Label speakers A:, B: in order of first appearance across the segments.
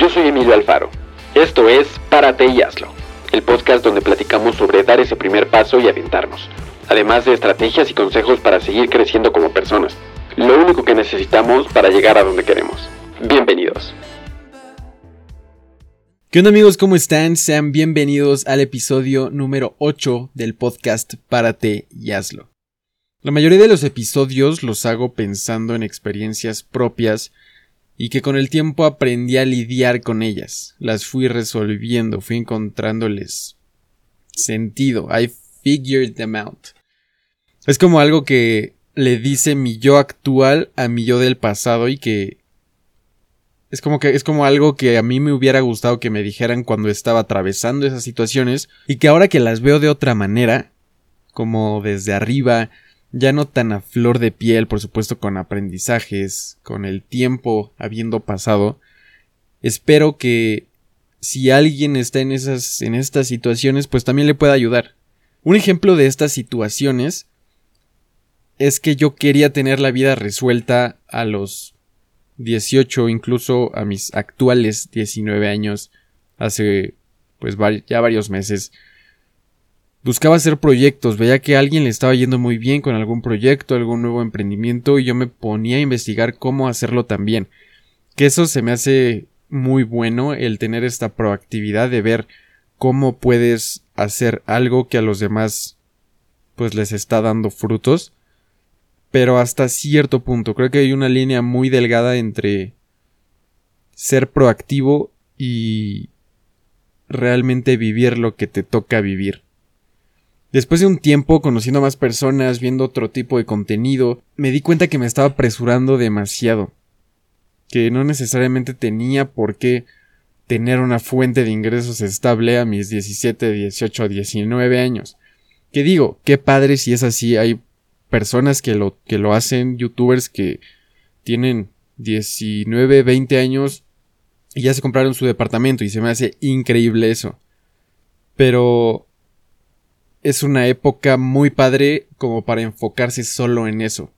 A: Yo soy Emilio Alfaro. Esto es Párate y hazlo, el podcast donde platicamos sobre dar ese primer paso y aventarnos, además de estrategias y consejos para seguir creciendo como personas. Lo único que necesitamos para llegar a donde queremos. Bienvenidos.
B: ¿Qué onda amigos? ¿Cómo están? Sean bienvenidos al episodio número 8 del podcast Párate y hazlo. La mayoría de los episodios los hago pensando en experiencias propias y que con el tiempo aprendí a lidiar con ellas. Las fui resolviendo, fui encontrándoles sentido. I figured them out. Es como algo que le dice mi yo actual a mi yo del pasado y que es como que es como algo que a mí me hubiera gustado que me dijeran cuando estaba atravesando esas situaciones y que ahora que las veo de otra manera, como desde arriba, ya no tan a flor de piel, por supuesto con aprendizajes, con el tiempo habiendo pasado, espero que si alguien está en esas en estas situaciones, pues también le pueda ayudar. Un ejemplo de estas situaciones es que yo quería tener la vida resuelta a los 18, incluso a mis actuales 19 años, hace pues ya varios meses. Buscaba hacer proyectos, veía que a alguien le estaba yendo muy bien con algún proyecto, algún nuevo emprendimiento y yo me ponía a investigar cómo hacerlo también. Que eso se me hace muy bueno el tener esta proactividad de ver cómo puedes hacer algo que a los demás pues les está dando frutos. Pero hasta cierto punto, creo que hay una línea muy delgada entre ser proactivo y realmente vivir lo que te toca vivir. Después de un tiempo conociendo más personas, viendo otro tipo de contenido, me di cuenta que me estaba apresurando demasiado. Que no necesariamente tenía por qué tener una fuente de ingresos estable a mis 17, 18, 19 años. Que digo, qué padre si es así, hay personas que lo, que lo hacen, youtubers que tienen 19, 20 años y ya se compraron su departamento y se me hace increíble eso. Pero es una época muy padre como para enfocarse solo en eso.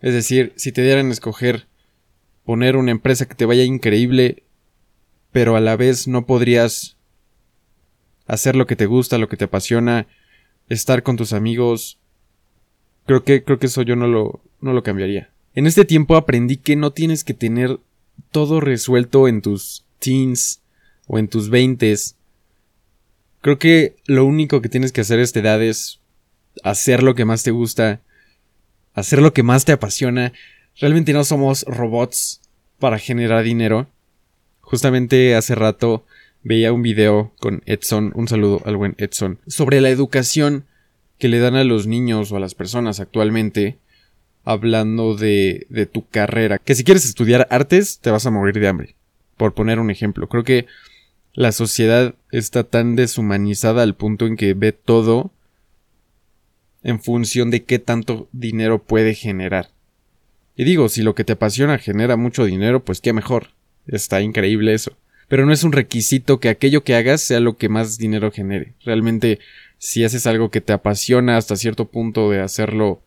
B: Es decir, si te dieran a escoger poner una empresa que te vaya increíble, pero a la vez no podrías hacer lo que te gusta, lo que te apasiona, estar con tus amigos, creo que creo que eso yo no lo no lo cambiaría. En este tiempo aprendí que no tienes que tener todo resuelto en tus teens o en tus veintes Creo que lo único que tienes que hacer a esta edad es hacer lo que más te gusta, hacer lo que más te apasiona. Realmente no somos robots para generar dinero. Justamente hace rato veía un video con Edson, un saludo al buen Edson, sobre la educación que le dan a los niños o a las personas actualmente, hablando de, de tu carrera. Que si quieres estudiar artes, te vas a morir de hambre. Por poner un ejemplo. Creo que la sociedad está tan deshumanizada al punto en que ve todo en función de qué tanto dinero puede generar. Y digo, si lo que te apasiona genera mucho dinero, pues qué mejor. Está increíble eso. Pero no es un requisito que aquello que hagas sea lo que más dinero genere. Realmente, si haces algo que te apasiona hasta cierto punto de hacerlo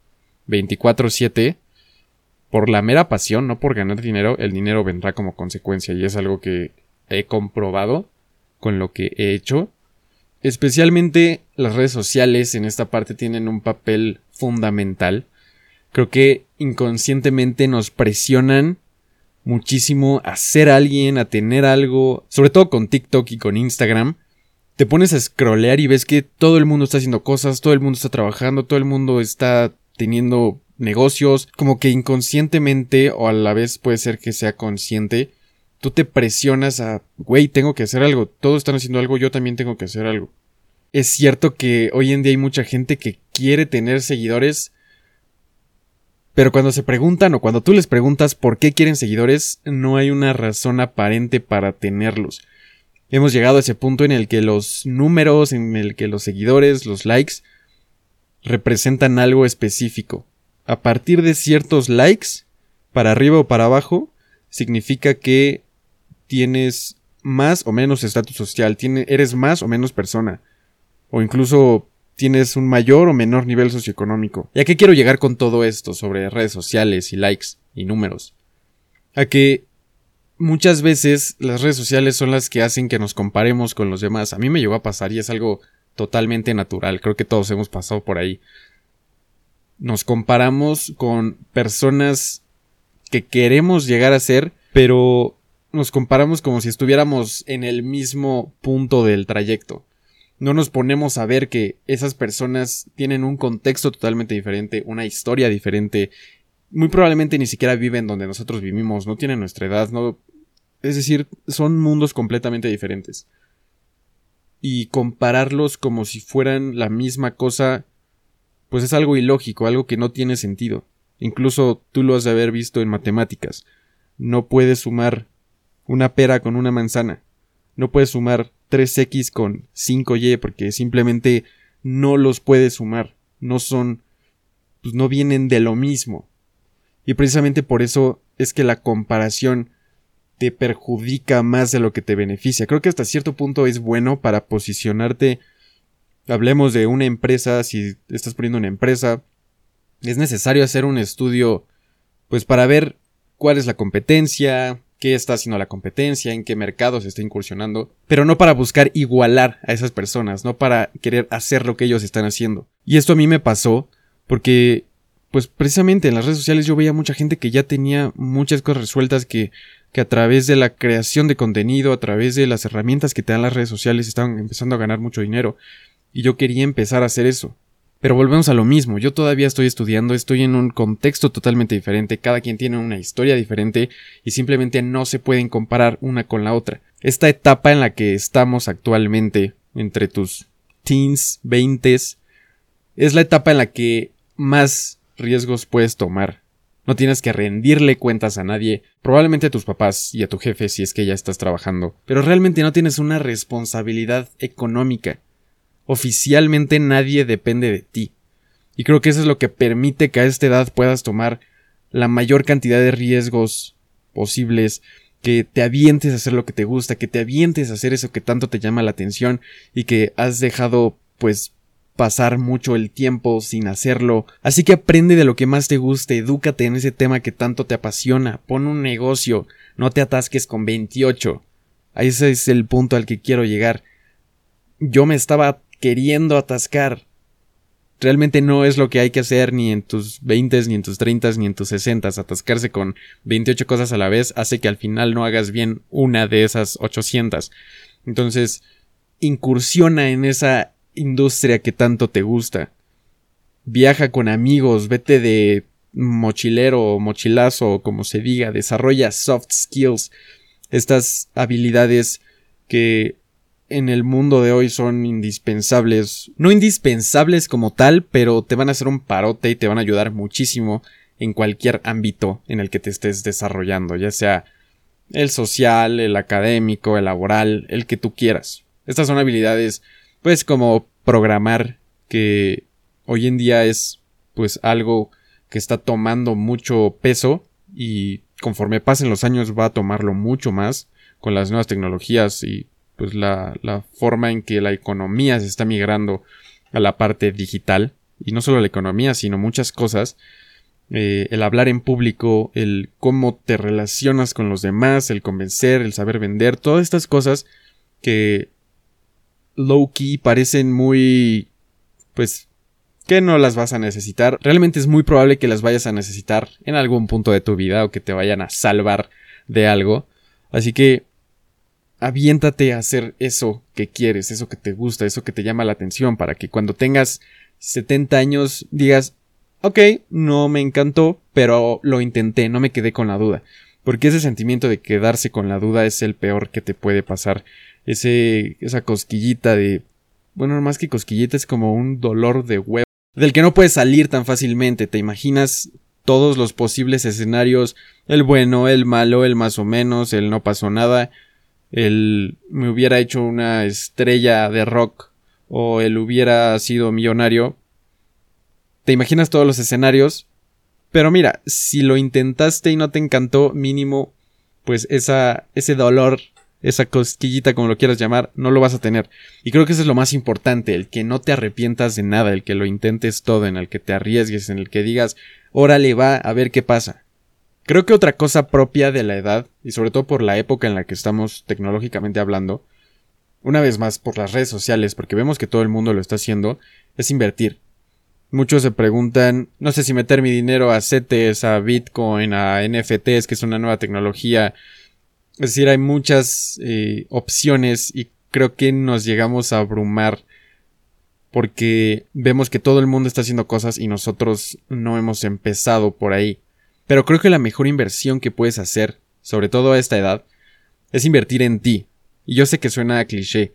B: 24/7, por la mera pasión, no por ganar dinero, el dinero vendrá como consecuencia y es algo que he comprobado con lo que he hecho. Especialmente las redes sociales en esta parte tienen un papel fundamental. Creo que inconscientemente nos presionan muchísimo a ser alguien, a tener algo, sobre todo con TikTok y con Instagram. Te pones a scrollear y ves que todo el mundo está haciendo cosas, todo el mundo está trabajando, todo el mundo está teniendo negocios, como que inconscientemente o a la vez puede ser que sea consciente, tú te presionas a, güey, tengo que hacer algo, todos están haciendo algo, yo también tengo que hacer algo. Es cierto que hoy en día hay mucha gente que quiere tener seguidores, pero cuando se preguntan o cuando tú les preguntas por qué quieren seguidores, no hay una razón aparente para tenerlos. Hemos llegado a ese punto en el que los números, en el que los seguidores, los likes, representan algo específico. A partir de ciertos likes, para arriba o para abajo, significa que tienes más o menos estatus social, eres más o menos persona, o incluso tienes un mayor o menor nivel socioeconómico. ¿Y a qué quiero llegar con todo esto sobre redes sociales y likes y números? A que muchas veces las redes sociales son las que hacen que nos comparemos con los demás. A mí me llegó a pasar y es algo totalmente natural. Creo que todos hemos pasado por ahí. Nos comparamos con personas que queremos llegar a ser, pero nos comparamos como si estuviéramos en el mismo punto del trayecto. No nos ponemos a ver que esas personas tienen un contexto totalmente diferente, una historia diferente, muy probablemente ni siquiera viven donde nosotros vivimos, no tienen nuestra edad, no... Es decir, son mundos completamente diferentes. Y compararlos como si fueran la misma cosa, pues es algo ilógico, algo que no tiene sentido. Incluso tú lo has de haber visto en matemáticas. No puedes sumar una pera con una manzana. No puedes sumar 3x con 5y porque simplemente no los puedes sumar. No son, pues no vienen de lo mismo. Y precisamente por eso es que la comparación te perjudica más de lo que te beneficia. Creo que hasta cierto punto es bueno para posicionarte. Hablemos de una empresa, si estás poniendo una empresa, es necesario hacer un estudio, pues para ver cuál es la competencia, qué está haciendo la competencia, en qué mercado se está incursionando, pero no para buscar igualar a esas personas, no para querer hacer lo que ellos están haciendo. Y esto a mí me pasó porque, pues precisamente en las redes sociales yo veía mucha gente que ya tenía muchas cosas resueltas que, que a través de la creación de contenido, a través de las herramientas que te dan las redes sociales, estaban empezando a ganar mucho dinero. Y yo quería empezar a hacer eso. Pero volvemos a lo mismo, yo todavía estoy estudiando, estoy en un contexto totalmente diferente, cada quien tiene una historia diferente y simplemente no se pueden comparar una con la otra. Esta etapa en la que estamos actualmente, entre tus teens, veintes, es la etapa en la que más riesgos puedes tomar. No tienes que rendirle cuentas a nadie, probablemente a tus papás y a tu jefe si es que ya estás trabajando, pero realmente no tienes una responsabilidad económica oficialmente nadie depende de ti. Y creo que eso es lo que permite que a esta edad puedas tomar la mayor cantidad de riesgos posibles, que te avientes a hacer lo que te gusta, que te avientes a hacer eso que tanto te llama la atención y que has dejado pues pasar mucho el tiempo sin hacerlo. Así que aprende de lo que más te guste, edúcate en ese tema que tanto te apasiona, pon un negocio, no te atasques con 28. Ese es el punto al que quiero llegar. Yo me estaba queriendo atascar. Realmente no es lo que hay que hacer ni en tus 20, ni en tus 30, ni en tus 60. Atascarse con 28 cosas a la vez hace que al final no hagas bien una de esas 800. Entonces, incursiona en esa industria que tanto te gusta. Viaja con amigos, vete de mochilero o mochilazo, como se diga, desarrolla soft skills, estas habilidades que en el mundo de hoy son indispensables. No indispensables como tal, pero te van a hacer un parote y te van a ayudar muchísimo en cualquier ámbito en el que te estés desarrollando, ya sea el social, el académico, el laboral, el que tú quieras. Estas son habilidades, pues como programar, que hoy en día es pues algo que está tomando mucho peso y conforme pasen los años va a tomarlo mucho más con las nuevas tecnologías y pues la, la forma en que la economía se está migrando a la parte digital y no solo la economía sino muchas cosas eh, el hablar en público el cómo te relacionas con los demás el convencer el saber vender todas estas cosas que low key parecen muy pues que no las vas a necesitar. Realmente es muy probable que las vayas a necesitar en algún punto de tu vida o que te vayan a salvar de algo. Así que aviéntate a hacer eso que quieres, eso que te gusta, eso que te llama la atención, para que cuando tengas 70 años digas, ok, no me encantó, pero lo intenté, no me quedé con la duda. Porque ese sentimiento de quedarse con la duda es el peor que te puede pasar. Ese, esa cosquillita de, bueno, más que cosquillita es como un dolor de huevo, del que no puedes salir tan fácilmente. Te imaginas todos los posibles escenarios, el bueno, el malo, el más o menos, el no pasó nada, él me hubiera hecho una estrella de rock o él hubiera sido millonario. Te imaginas todos los escenarios. Pero mira, si lo intentaste y no te encantó, mínimo, pues esa, ese dolor, esa cosquillita, como lo quieras llamar, no lo vas a tener. Y creo que eso es lo más importante, el que no te arrepientas de nada, el que lo intentes todo, en el que te arriesgues, en el que digas, órale va a ver qué pasa. Creo que otra cosa propia de la edad, y sobre todo por la época en la que estamos tecnológicamente hablando, una vez más por las redes sociales, porque vemos que todo el mundo lo está haciendo, es invertir. Muchos se preguntan, no sé si meter mi dinero a CETES, a Bitcoin, a NFTs, que es una nueva tecnología. Es decir, hay muchas eh, opciones y creo que nos llegamos a abrumar porque vemos que todo el mundo está haciendo cosas y nosotros no hemos empezado por ahí. Pero creo que la mejor inversión que puedes hacer, sobre todo a esta edad, es invertir en ti. Y yo sé que suena a cliché.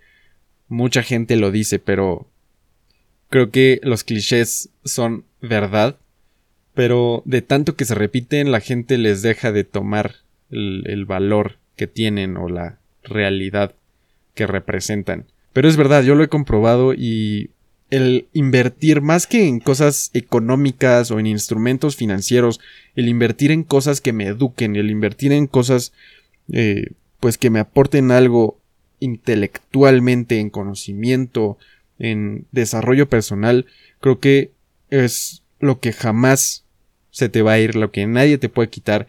B: Mucha gente lo dice, pero creo que los clichés son verdad. Pero de tanto que se repiten, la gente les deja de tomar el, el valor que tienen o la realidad que representan. Pero es verdad, yo lo he comprobado y el invertir más que en cosas económicas o en instrumentos financieros, el invertir en cosas que me eduquen, el invertir en cosas eh, pues que me aporten algo intelectualmente, en conocimiento, en desarrollo personal, creo que es lo que jamás se te va a ir, lo que nadie te puede quitar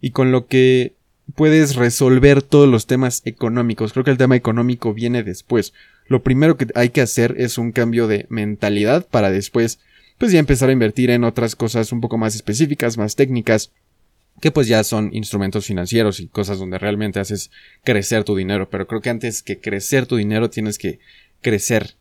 B: y con lo que puedes resolver todos los temas económicos. Creo que el tema económico viene después. Lo primero que hay que hacer es un cambio de mentalidad para después pues ya empezar a invertir en otras cosas un poco más específicas, más técnicas, que pues ya son instrumentos financieros y cosas donde realmente haces crecer tu dinero. Pero creo que antes que crecer tu dinero tienes que crecer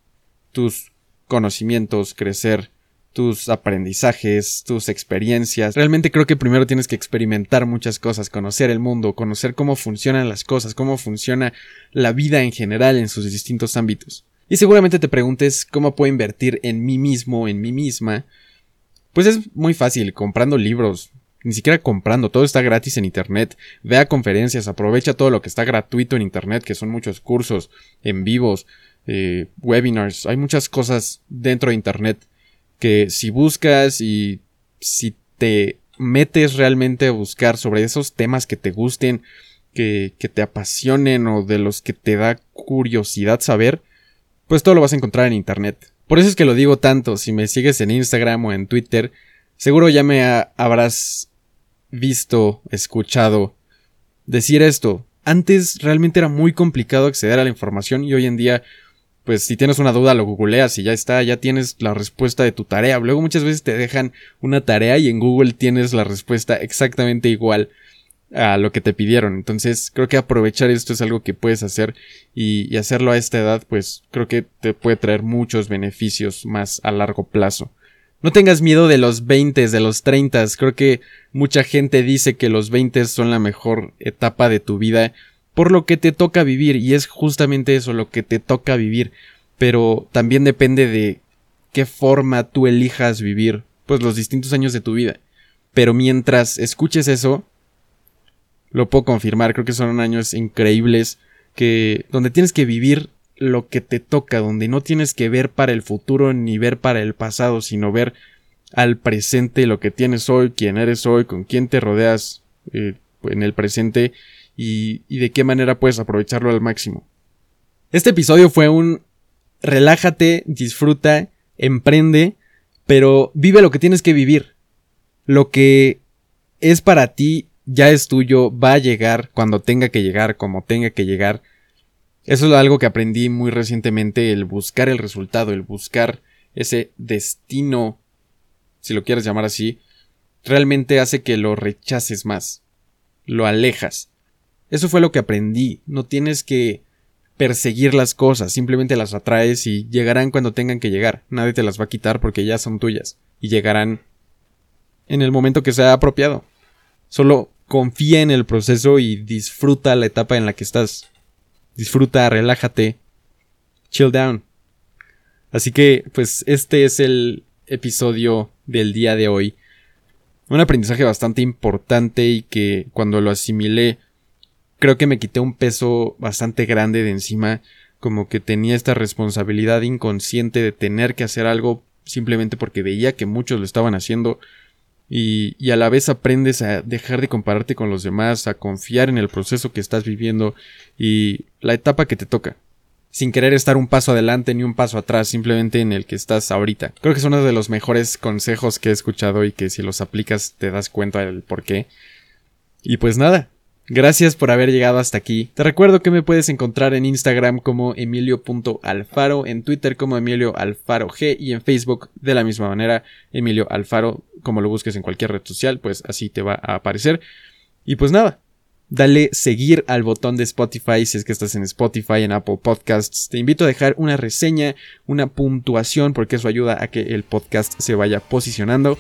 B: tus conocimientos, crecer tus aprendizajes, tus experiencias. Realmente creo que primero tienes que experimentar muchas cosas, conocer el mundo, conocer cómo funcionan las cosas, cómo funciona la vida en general en sus distintos ámbitos. Y seguramente te preguntes cómo puedo invertir en mí mismo, en mí misma. Pues es muy fácil, comprando libros, ni siquiera comprando, todo está gratis en Internet. Ve a conferencias, aprovecha todo lo que está gratuito en Internet, que son muchos cursos, en vivos, eh, webinars, hay muchas cosas dentro de Internet que si buscas y si te metes realmente a buscar sobre esos temas que te gusten, que, que te apasionen o de los que te da curiosidad saber, pues todo lo vas a encontrar en Internet. Por eso es que lo digo tanto, si me sigues en Instagram o en Twitter, seguro ya me habrás visto, escuchado decir esto. Antes realmente era muy complicado acceder a la información y hoy en día pues si tienes una duda lo googleas y ya está, ya tienes la respuesta de tu tarea. Luego muchas veces te dejan una tarea y en Google tienes la respuesta exactamente igual a lo que te pidieron. Entonces creo que aprovechar esto es algo que puedes hacer y, y hacerlo a esta edad pues creo que te puede traer muchos beneficios más a largo plazo. No tengas miedo de los 20, de los 30. Creo que mucha gente dice que los 20 son la mejor etapa de tu vida por lo que te toca vivir y es justamente eso lo que te toca vivir pero también depende de qué forma tú elijas vivir pues los distintos años de tu vida. Pero mientras escuches eso lo puedo confirmar creo que son años increíbles que donde tienes que vivir lo que te toca donde no tienes que ver para el futuro ni ver para el pasado sino ver al presente lo que tienes hoy quién eres hoy con quién te rodeas eh, en el presente y, de qué manera puedes aprovecharlo al máximo. Este episodio fue un relájate, disfruta, emprende, pero vive lo que tienes que vivir. Lo que es para ti ya es tuyo, va a llegar cuando tenga que llegar, como tenga que llegar. Eso es algo que aprendí muy recientemente, el buscar el resultado, el buscar ese destino, si lo quieres llamar así, realmente hace que lo rechaces más, lo alejas. Eso fue lo que aprendí. No tienes que perseguir las cosas, simplemente las atraes y llegarán cuando tengan que llegar. Nadie te las va a quitar porque ya son tuyas y llegarán en el momento que sea apropiado. Solo confía en el proceso y disfruta la etapa en la que estás. Disfruta, relájate, chill down. Así que, pues, este es el episodio del día de hoy. Un aprendizaje bastante importante y que cuando lo asimilé creo que me quité un peso bastante grande de encima, como que tenía esta responsabilidad inconsciente de tener que hacer algo simplemente porque veía que muchos lo estaban haciendo y, y, a la vez aprendes a dejar de compararte con los demás, a confiar en el proceso que estás viviendo y la etapa que te toca. Sin querer estar un paso adelante ni un paso atrás, simplemente en el que estás ahorita. Creo que es uno de los mejores consejos que he escuchado y que si los aplicas te das cuenta del por qué. Y pues nada, Gracias por haber llegado hasta aquí. Te recuerdo que me puedes encontrar en Instagram como emilio.alfaro, en Twitter como Emilio Alfaro G y en Facebook de la misma manera Emilio Alfaro, como lo busques en cualquier red social, pues así te va a aparecer. Y pues nada, dale seguir al botón de Spotify si es que estás en Spotify, en Apple Podcasts. Te invito a dejar una reseña, una puntuación, porque eso ayuda a que el podcast se vaya posicionando.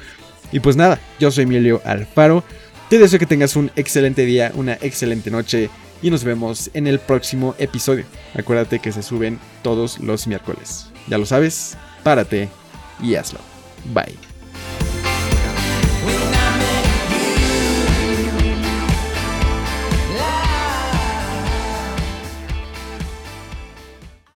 B: Y pues nada, yo soy Emilio Alfaro. Te deseo que tengas un excelente día, una excelente noche y nos vemos en el próximo episodio. Acuérdate que se suben todos los miércoles. Ya lo sabes, párate y hazlo. Bye.